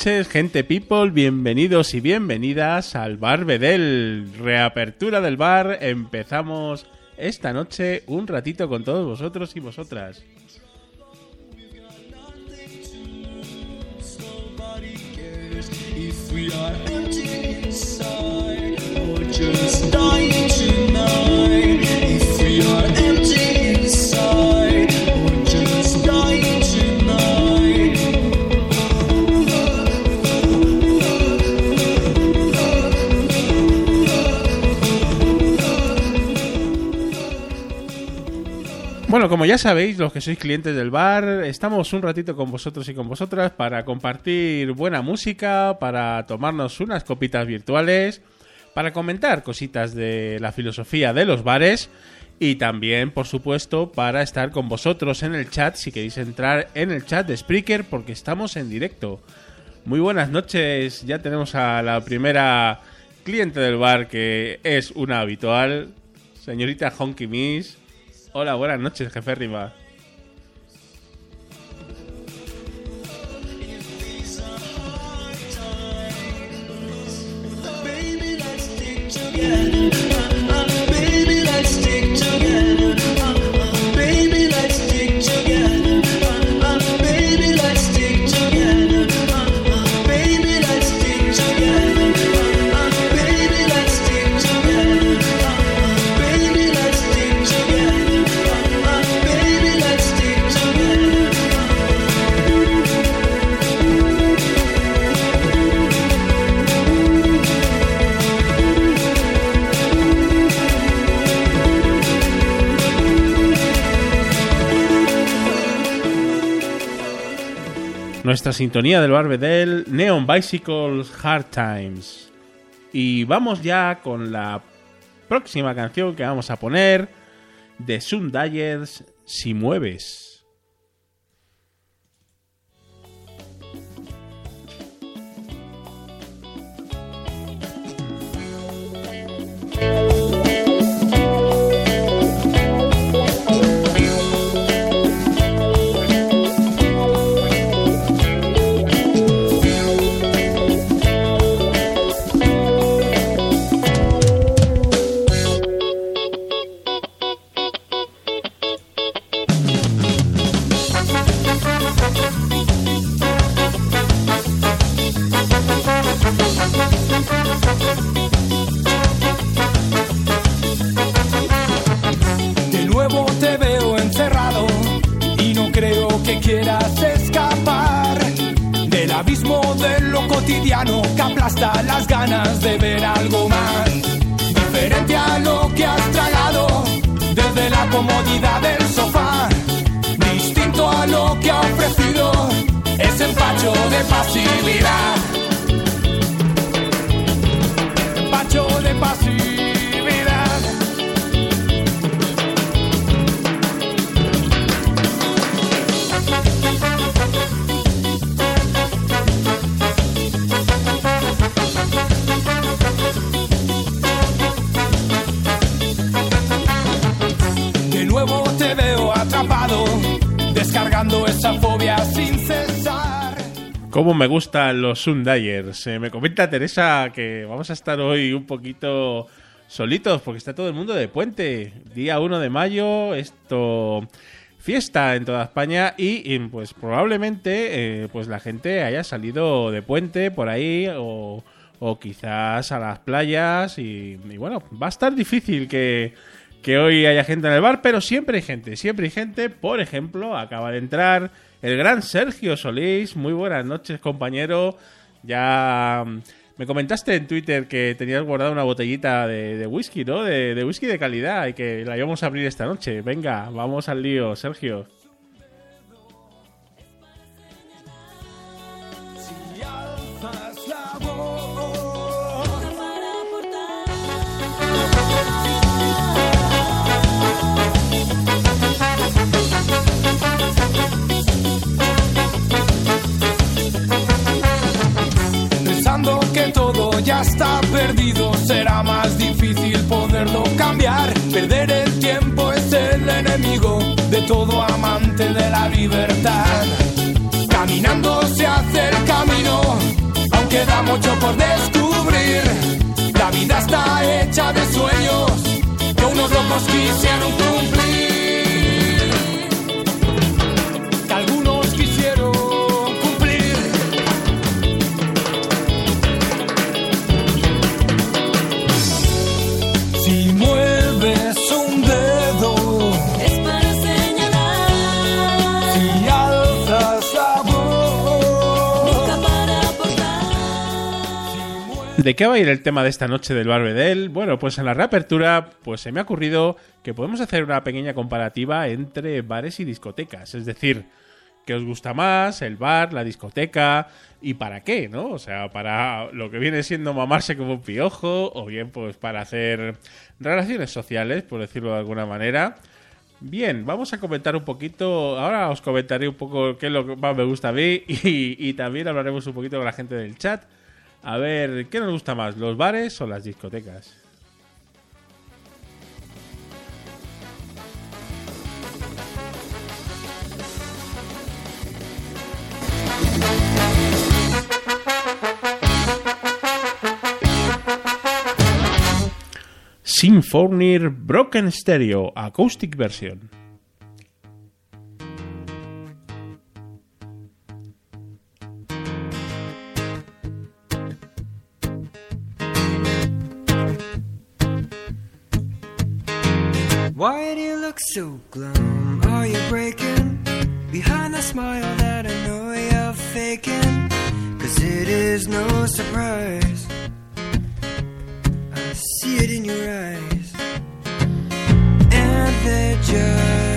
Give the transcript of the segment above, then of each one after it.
noches, gente people, bienvenidos y bienvenidas al Bar Bedel. Reapertura del bar, empezamos esta noche un ratito con todos vosotros y vosotras. Bueno, como ya sabéis, los que sois clientes del bar, estamos un ratito con vosotros y con vosotras para compartir buena música, para tomarnos unas copitas virtuales, para comentar cositas de la filosofía de los bares y también, por supuesto, para estar con vosotros en el chat si queréis entrar en el chat de Spreaker porque estamos en directo. Muy buenas noches, ya tenemos a la primera cliente del bar que es una habitual, señorita Honky Miss. Hola, buenas noches, jefe Rima. Nuestra sintonía del Barbedel, Neon Bicycles Hard Times. Y vamos ya con la próxima canción que vamos a poner de Sun Dyers, Si Mueves. cotidiano que aplasta las ganas de ver algo más. Diferente a lo que has tragado desde la comodidad del sofá. Distinto a lo que ha ofrecido ese empacho de pasividad. Empacho de pasividad. Cómo me gustan los Sundiers. Eh, me comenta Teresa que vamos a estar hoy un poquito solitos porque está todo el mundo de puente. Día 1 de mayo, esto fiesta en toda España y, pues probablemente eh, pues la gente haya salido de puente por ahí o, quizás a las playas y, y, bueno, va a estar difícil que, que hoy haya gente en el bar, pero siempre hay gente, siempre hay gente. Por ejemplo, acaba de entrar el gran Sergio Solís. Muy buenas noches, compañero. Ya mm, me comentaste en Twitter que tenías guardado una botellita de, whisky, ¿no? De, de, whisky de calidad y que la íbamos a abrir esta noche. Venga, vamos al lío, Sergio. Ya está perdido, será más difícil poderlo cambiar. Perder el tiempo es el enemigo de todo amante de la libertad. Caminando se hace el camino, aunque da mucho por descubrir. La vida está hecha de sueños que unos locos quisieron cumplir. ¿De qué va a ir el tema de esta noche del Barbedel? Bueno, pues en la reapertura pues se me ha ocurrido que podemos hacer una pequeña comparativa entre bares y discotecas. Es decir, ¿qué os gusta más? ¿El bar, la discoteca? ¿Y para qué? ¿No? O sea, para lo que viene siendo mamarse como un piojo o bien pues para hacer relaciones sociales, por decirlo de alguna manera. Bien, vamos a comentar un poquito. Ahora os comentaré un poco qué es lo que más me gusta a mí y, y también hablaremos un poquito con la gente del chat. A ver, ¿qué nos gusta más, los bares o las discotecas? Symphonir Broken Stereo Acoustic Version. Why do you look so glum? Are you breaking behind the smile that I know you're faking? Cause it is no surprise. I see it in your eyes. And they just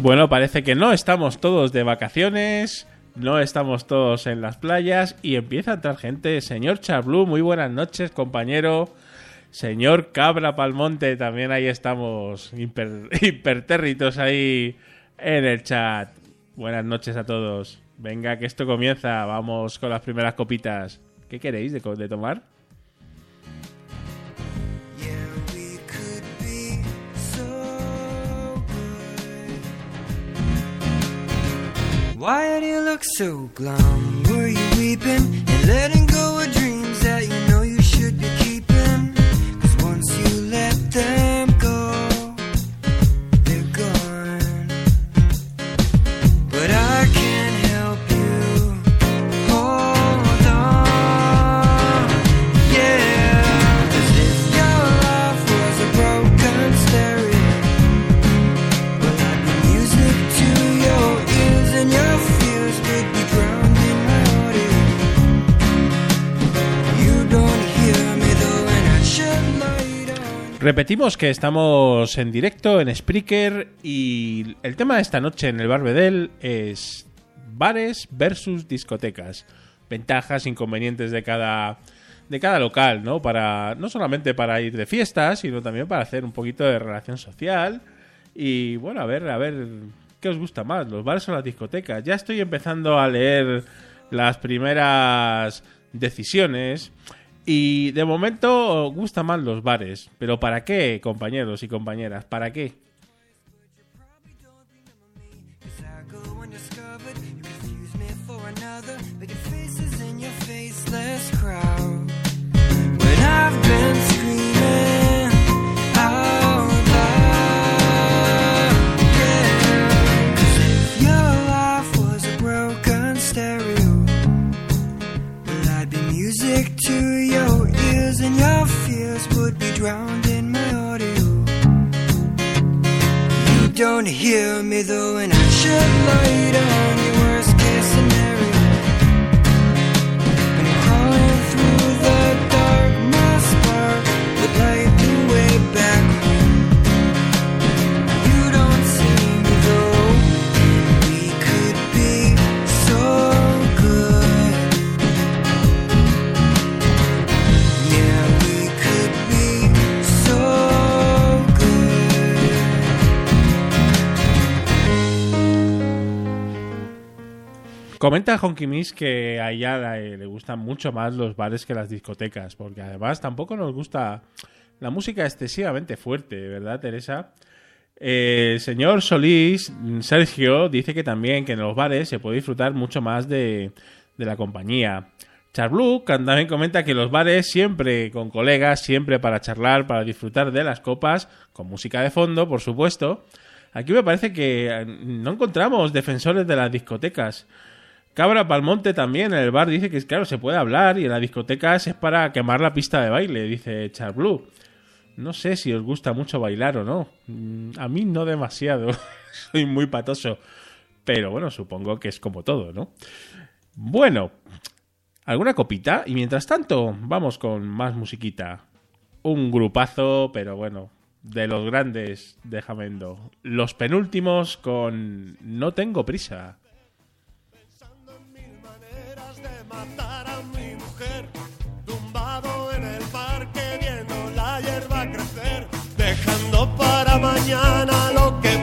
Bueno, parece que no estamos todos de vacaciones, no estamos todos en las playas y empieza a entrar gente. Señor Charblue, muy buenas noches, compañero. Señor Cabra Palmonte, también ahí estamos, hiper- hipertérritos ahí en el chat. Buenas noches a todos. Venga, que esto comienza. Vamos con las primeras copitas. ¿Qué queréis de, tomar? Why do you look so glum? Were you weeping and letting Repetimos que estamos en directo en Spreaker y el tema de esta noche en el Barbedel es bares versus discotecas. Ventajas, inconvenientes de cada de cada local, ¿no? Para no solamente para ir de fiesta, sino también para hacer un poquito de relación social y bueno, a ver, a ver qué os gusta más, los bares o las discotecas. Ya estoy empezando a leer las primeras decisiones y de momento gustan más los bares. Pero ¿para qué, compañeros y compañeras? ¿Para qué? Drowned in my audio. You don't hear me though, and I should light Comenta Honky Miss que a ella le, le gustan mucho más los bares que las discotecas, porque además tampoco nos gusta la música excesivamente fuerte, ¿verdad, Teresa? Eh, el señor Solís, mm, Sergio, dice que también que en los bares se puede disfrutar mucho más de, de la compañía. Charblue también comenta que los bares siempre con colegas, siempre para charlar, para disfrutar de las copas, con música de fondo, por supuesto. Aquí me parece que eh, no encontramos defensores de las discotecas. Cabra Palmonte también en el bar dice que claro, se puede hablar y en las discotecas es para quemar la pista de baile, dice Charblue. No sé si os gusta mucho bailar o no. Mm, A mí no demasiado. Soy muy patoso. Pero bueno, supongo que es como todo, ¿no? Bueno, alguna copita y mientras tanto vamos con más musiquita. Un grupazo, pero bueno, de los grandes de Jamendo. Los penúltimos con No tengo prisa. Matar a mi mujer, tumbado en el parque viendo la hierba crecer, dejando para mañana lo que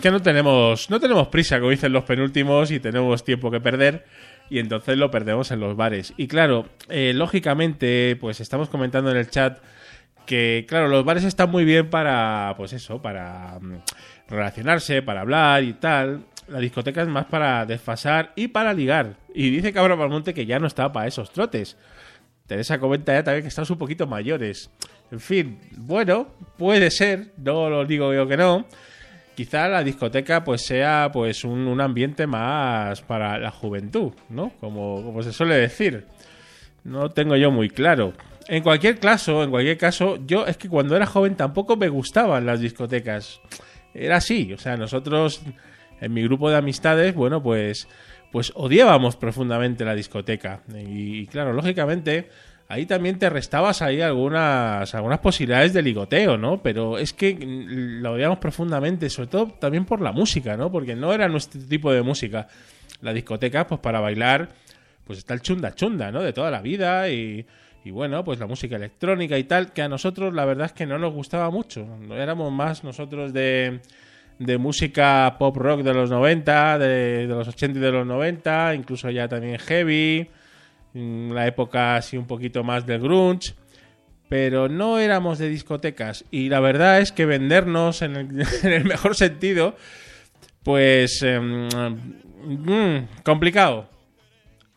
Que no tenemos, no tenemos prisa, como dicen los penúltimos, y tenemos tiempo que perder, y entonces lo perdemos en los bares. Y claro, eh, lógicamente, pues estamos comentando en el chat que, claro, los bares están muy bien para, pues eso, para mm, relacionarse, para hablar y tal. La discoteca es más para desfasar y para ligar. Y dice Cabra Palmonte que ya no está para esos trotes. Teresa comenta ya también que estamos un poquito mayores. En fin, bueno, puede ser, no lo digo yo que no. Quizá la discoteca pues sea pues un, un ambiente más para la juventud, ¿no? Como, se suele decir. No tengo yo muy claro. En cualquier caso, en cualquier caso, yo es que cuando era joven tampoco me gustaban las discotecas. Era así, o sea, nosotros en mi grupo de amistades, bueno, pues pues odiábamos profundamente la discoteca. Y, claro, lógicamente, ahí también te restabas ahí algunas, algunas posibilidades de ligoteo, ¿no? Pero es que la odiamos profundamente, sobre todo también por la música, ¿no? Porque no era nuestro tipo de música. La discoteca, pues para bailar, pues está el chunda chunda, ¿no? De toda la vida y, y bueno, pues la música electrónica y tal, que a nosotros la verdad es que no nos gustaba mucho. No éramos más nosotros de, de música pop rock de los 90, de, de los 80 y de los 90, incluso ya también heavy, la época así un poquito más del grunge. Pero no éramos de discotecas. Y la verdad es que vendernos en el, mejor sentido, pues em, mm, complicado.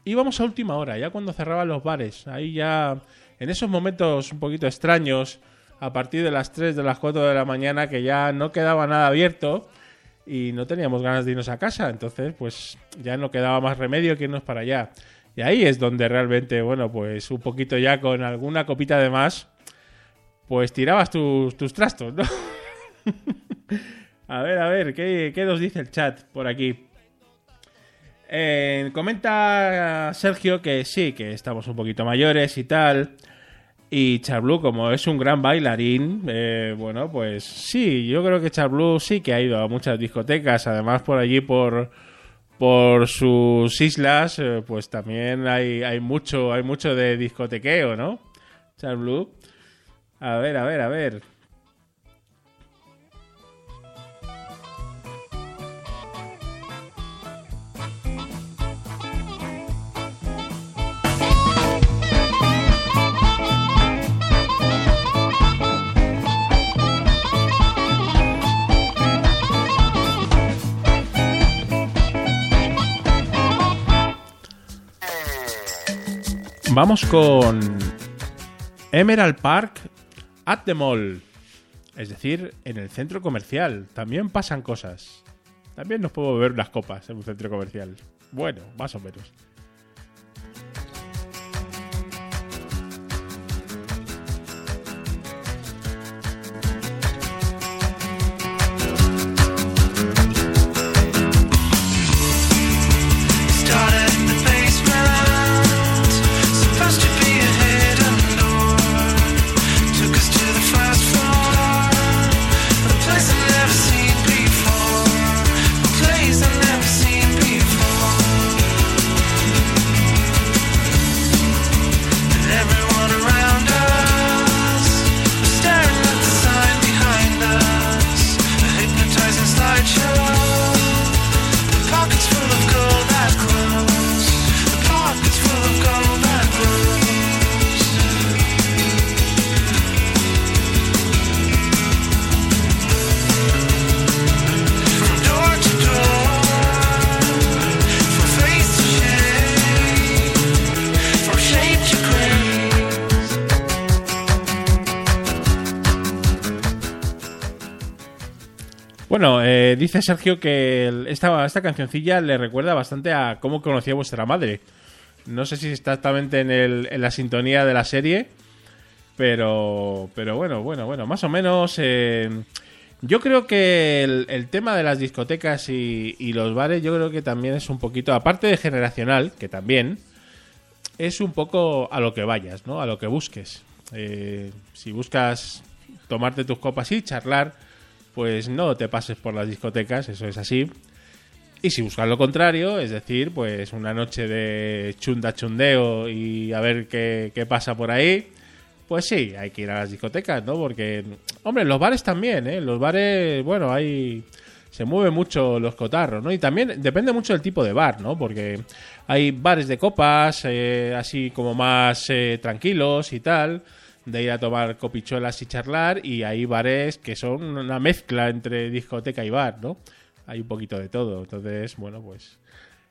Íbamos a última hora, ya cuando cerraban los bares. Ahí ya, en esos momentos un poquito extraños, a partir de las 3, de las 4 de la mañana, que ya no quedaba nada abierto y no teníamos ganas de irnos a casa. Entonces, pues ya no quedaba más remedio que irnos para allá. Y ahí es donde realmente, bueno, pues un poquito ya con alguna copita de más, pues tirabas tus, tus trastos, ¿no? a ver, a ver, ¿qué, ¿qué nos dice el chat por aquí? Eh, comenta Sergio que sí, que estamos un poquito mayores y tal. Y Charblue, como es un gran bailarín, eh, bueno, pues sí, yo creo que Charblue sí que ha ido a muchas discotecas. Además, por allí, por, por sus islas, eh, pues también hay, hay, mucho, hay mucho de discotequeo, ¿no? Charblue. A ver, a ver, a ver. Vamos con Emerald Park at the Mall. Es decir, en el centro comercial. También pasan cosas. También nos podemos ver las copas en un centro comercial. Bueno, más o menos. Dice Sergio que esta, esta cancioncilla le recuerda bastante a cómo conocía vuestra madre. No sé si exactamente en, el, en la sintonía de la serie, pero, pero bueno, bueno, bueno, más o menos. eh, yo creo que el, tema de las discotecas y, y los bares, yo creo que también es un poquito, aparte de generacional, que también, es un poco a lo que vayas, ¿no? A lo que busques. Eh, si buscas tomarte tus copas y charlar, pues no te pases por las discotecas, eso es así. Y si buscas lo contrario, es decir, pues una noche de chunda chundeo y a ver qué, pasa por ahí, pues sí, hay que ir a las discotecas, ¿no? Porque, hombre, los bares también, ¿eh? Los bares, bueno, hay... Se mueven mucho los cotarros, ¿no? Y también depende mucho del tipo de bar, ¿no? Porque hay bares de copas, eh, así como más eh, tranquilos y tal, de ir a tomar copichuelas y charlar, y hay bares que son una mezcla entre discoteca y bar, ¿no? Hay un poquito de todo. Entonces, bueno, pues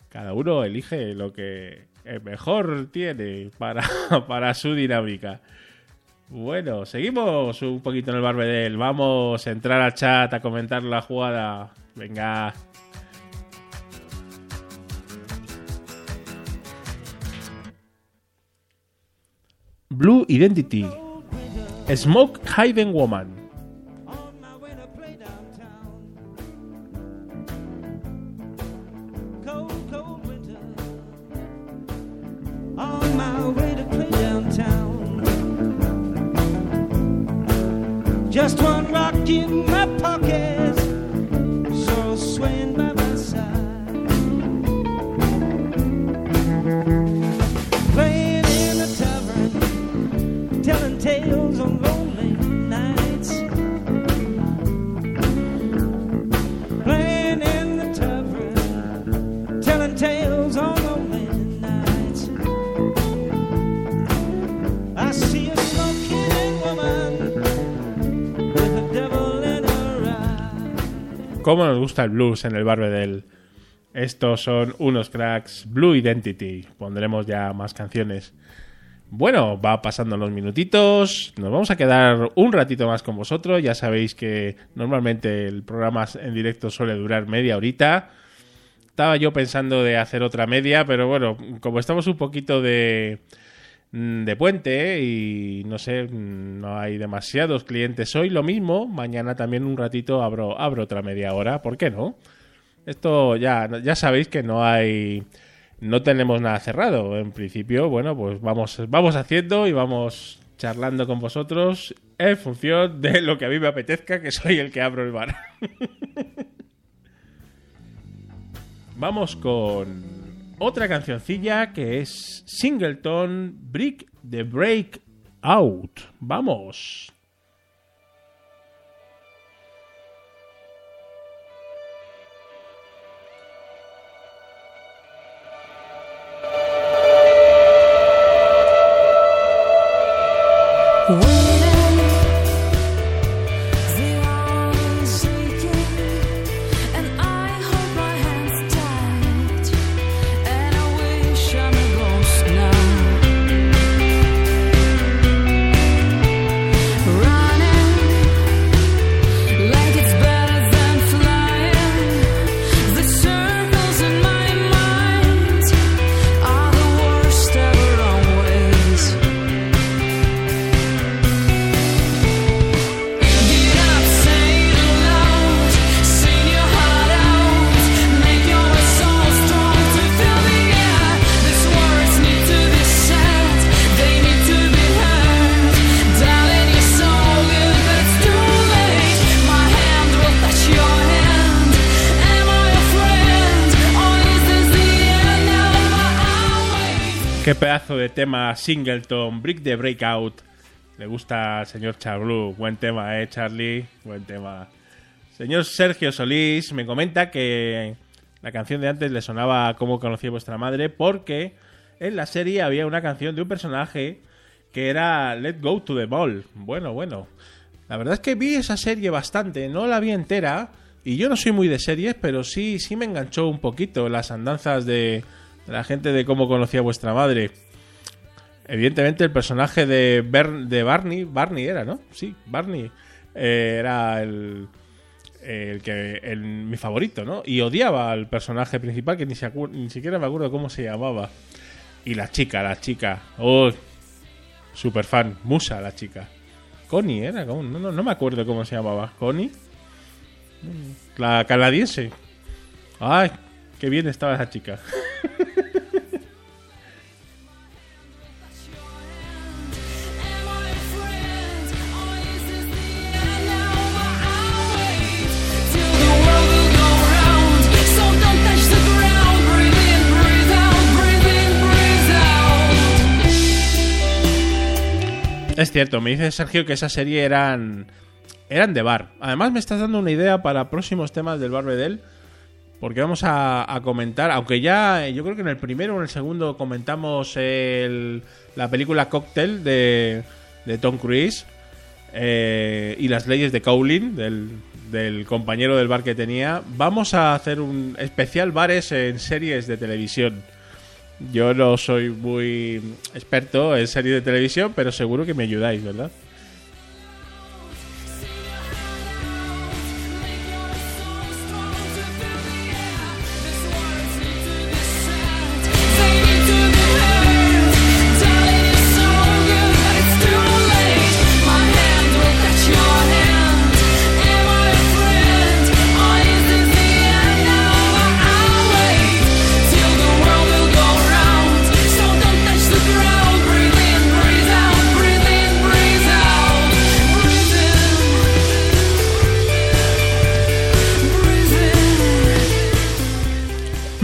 cada uno elige lo que mejor tiene para, para su dinámica. Bueno, seguimos un poquito en el Barbedel. Vamos a entrar al chat a comentar la jugada. Venga. Blue Identity. Smoke Hidden Woman. ¿Cómo nos gusta el blues en el Barbedel? Estos son unos cracks. Blue Identity. Pondremos ya más canciones. Bueno, va pasando los minutitos. Nos vamos a quedar un ratito más con vosotros. Ya sabéis que normalmente el programa en directo suele durar media horita. Estaba yo pensando de hacer otra media, pero bueno, como estamos un poquito de, de puente y no sé, mm, no hay demasiados clientes hoy, lo mismo, mañana también un ratito abro, abro otra media hora, ¿por qué no? Esto ya, ya sabéis que no hay, no tenemos nada cerrado. En principio, bueno, pues vamos, vamos haciendo y vamos charlando con vosotros en función de lo que a mí me apetezca, que soy el que abro el bar. Vamos con otra cancioncilla que es Singleton Brick the Break Out. Vamos. Qué pedazo de tema Singleton Brick the Breakout. Le gusta al señor Charblue. Buen tema, eh, Charlie. Buen tema. Señor Sergio Solís me comenta que la canción de antes le sonaba a cómo conocía vuestra madre porque en la serie había una canción de un personaje que era Let Go to the Ball. Bueno, bueno. La verdad es que vi esa serie bastante, no la vi entera y yo no soy muy de series, pero sí sí me enganchó un poquito las andanzas de la gente de cómo conocía vuestra madre. Evidentemente el personaje de, de Barney, Barney era, ¿no? Sí, Barney. eh, era el, el que el, mi favorito, ¿no? Y odiaba al personaje principal que ni, se ni siquiera me acuerdo cómo se llamaba. Y la chica, la chica. Oh, super fan. Musa, la chica. Connie era. No, no, no me acuerdo cómo se llamaba. Connie. La canadiense. Ay, qué bien estaba esa chica. Es cierto, me dice Sergio que esa serie eran eran de bar. Además me estás dando una idea para próximos temas del Barbedel. Porque vamos a, comentar, aunque ya eh, yo creo que en el primero o en el segundo comentamos el- la película Cocktail de, Tom Cruise eh, y las leyes de Cowling, del compañero del bar que tenía. Vamos a hacer un especial bares en series de televisión. Yo no soy muy experto en series de televisión, pero seguro que me ayudáis, ¿verdad?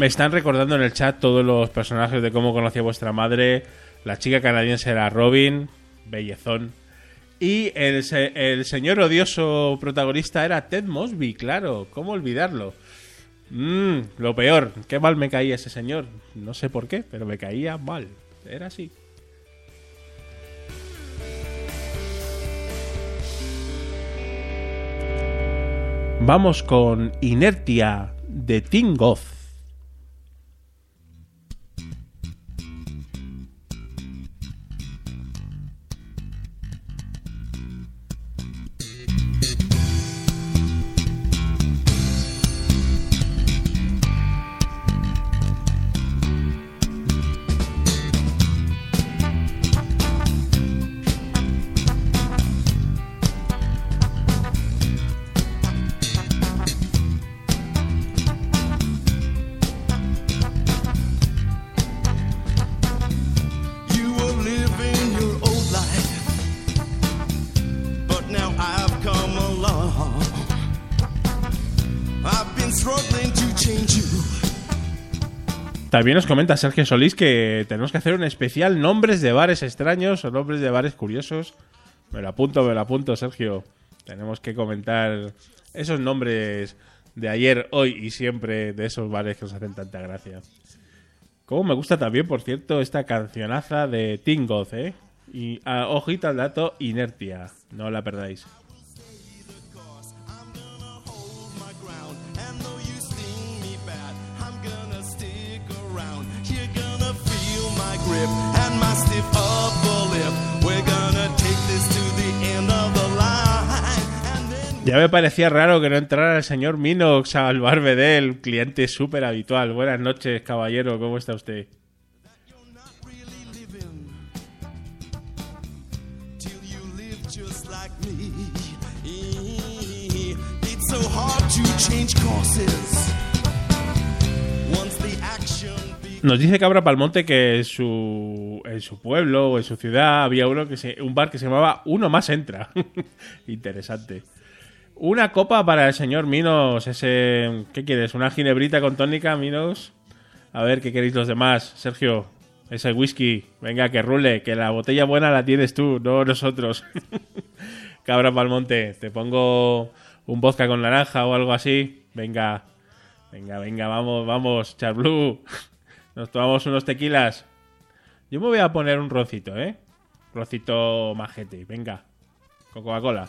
Están recordando en el chat todos los personajes de cómo conocía vuestra madre. La chica canadiense era Robin, bellezón. Y el, el señor odioso protagonista era Ted Mosby, claro. ¿Cómo olvidarlo? Mmm, lo peor. Qué mal me caía ese señor. No sé por qué, pero me caía mal. Era así. Vamos con Inertia de Tingoz. También nos comenta Sergio Solís que tenemos que hacer un especial nombres de bares extraños o nombres de bares curiosos. Me lo apunto, me lo apunto, Sergio. Tenemos que comentar esos nombres de ayer, hoy y siempre de esos bares que nos hacen tanta gracia. Como me gusta también, por cierto, esta cancionaza de Tingoz, ¿eh? Y ah, ojito al dato, Inertia. No la perdáis. Grip and my stiff upper lip. We're gonna take this to the end of the line, and then Ya me parecía raro que no entrara el señor Minox al Barbedel, cliente súper habitual. Buenas noches, caballero, ¿cómo está usted? really like so hard to change courses Nos dice Cabra Palmonte que en su, en su pueblo o en su ciudad había uno que se- un bar que se llamaba Uno Más Entra. Interesante. Una copa para el señor Minos. Ese, ¿Qué quieres? ¿Una ginebrita con tónica, Minos? A ver, ¿qué queréis los demás? Sergio, ese whisky. Venga, que rule, que la botella buena la tienes tú, no nosotros. Cabra Palmonte, te pongo un vodka con naranja o algo así. Venga, venga, venga, vamos, vamos, Charblue. Nos tomamos unos tequilas. Yo me voy a poner un roncito, ¿eh? Roncito majete, venga. Coca-Cola.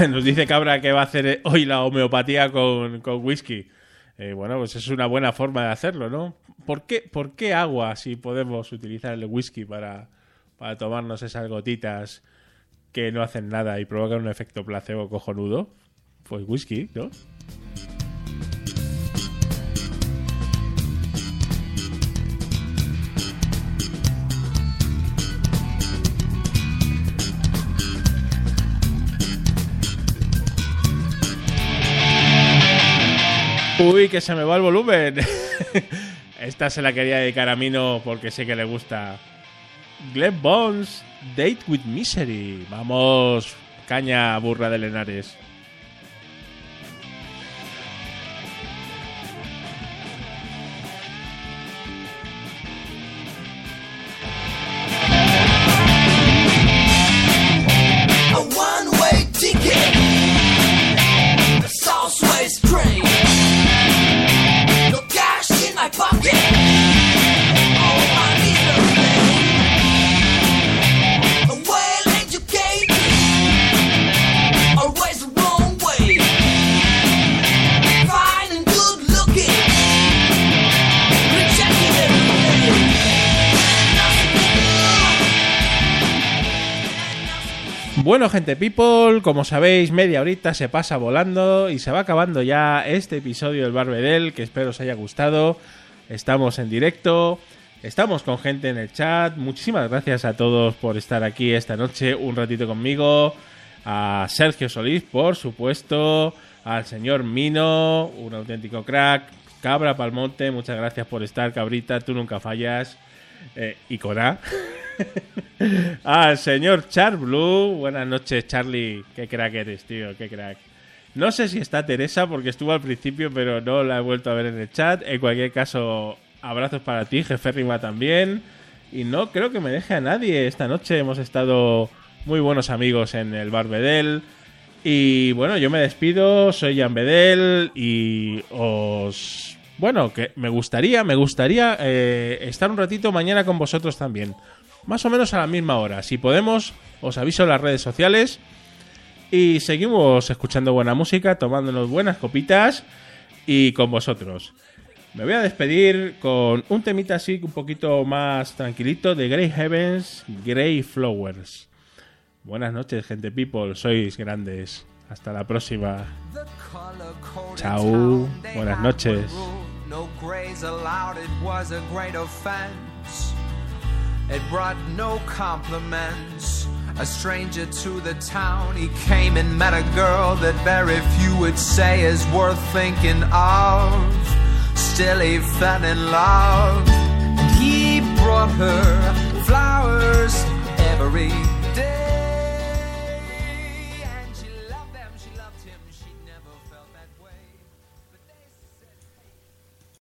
Nos dice Cabra que va a hacer hoy la homeopatía con, con whisky. Eh, bueno, pues es una buena forma de hacerlo, ¿no? ¿Por qué, ¿Por qué agua si podemos utilizar el whisky para, para tomarnos esas gotitas que no hacen nada y provocan un efecto placebo cojonudo? Pues whisky, ¿no? Uy, que se me va el volumen. Esta se la quería dedicar a Mino porque sé que le gusta. Glenn Bones, Date with Misery. Vamos, caña burra de Lenares. Bueno, gente people, como sabéis, media horita se pasa volando y se va acabando ya este episodio del Barbedel, que espero os haya gustado. Estamos en directo, estamos con gente en el chat. Muchísimas gracias a todos por estar aquí esta noche un ratito conmigo. A Sergio Solís, por supuesto. Al señor Mino, un auténtico crack. Cabra Palmonte, muchas gracias por estar, cabrita, tú nunca fallas. Eh, y con A. Al señor Char Blue. Buenas noches, Charlie. Qué crack eres, tío. Qué crack. No sé si está Teresa porque estuvo al principio, pero no la he vuelto a ver en el chat. En cualquier caso, abrazos para ti, jefe Rima también. Y no creo que me deje a nadie. Esta noche hemos estado muy buenos amigos en el Bar Bedel. Y bueno, yo me despido. Soy Jan Bedel y os. Bueno, que me gustaría, me gustaría eh, estar un ratito mañana con vosotros también. Más o menos a la misma hora. Si podemos, os aviso en las redes sociales. Y seguimos escuchando buena música, tomándonos buenas copitas y con vosotros. Me voy a despedir con un temita así un poquito más tranquilito de Grey Heavens, Grey Flowers. Buenas noches, gente people, sois grandes. Hasta la próxima. Chao. Buenas noches. No grays allowed, it was a great offense. It brought no compliments. A stranger to the town, he came and met a girl that very few would say is worth thinking of. Still, he fell in love, and he brought her flowers every day.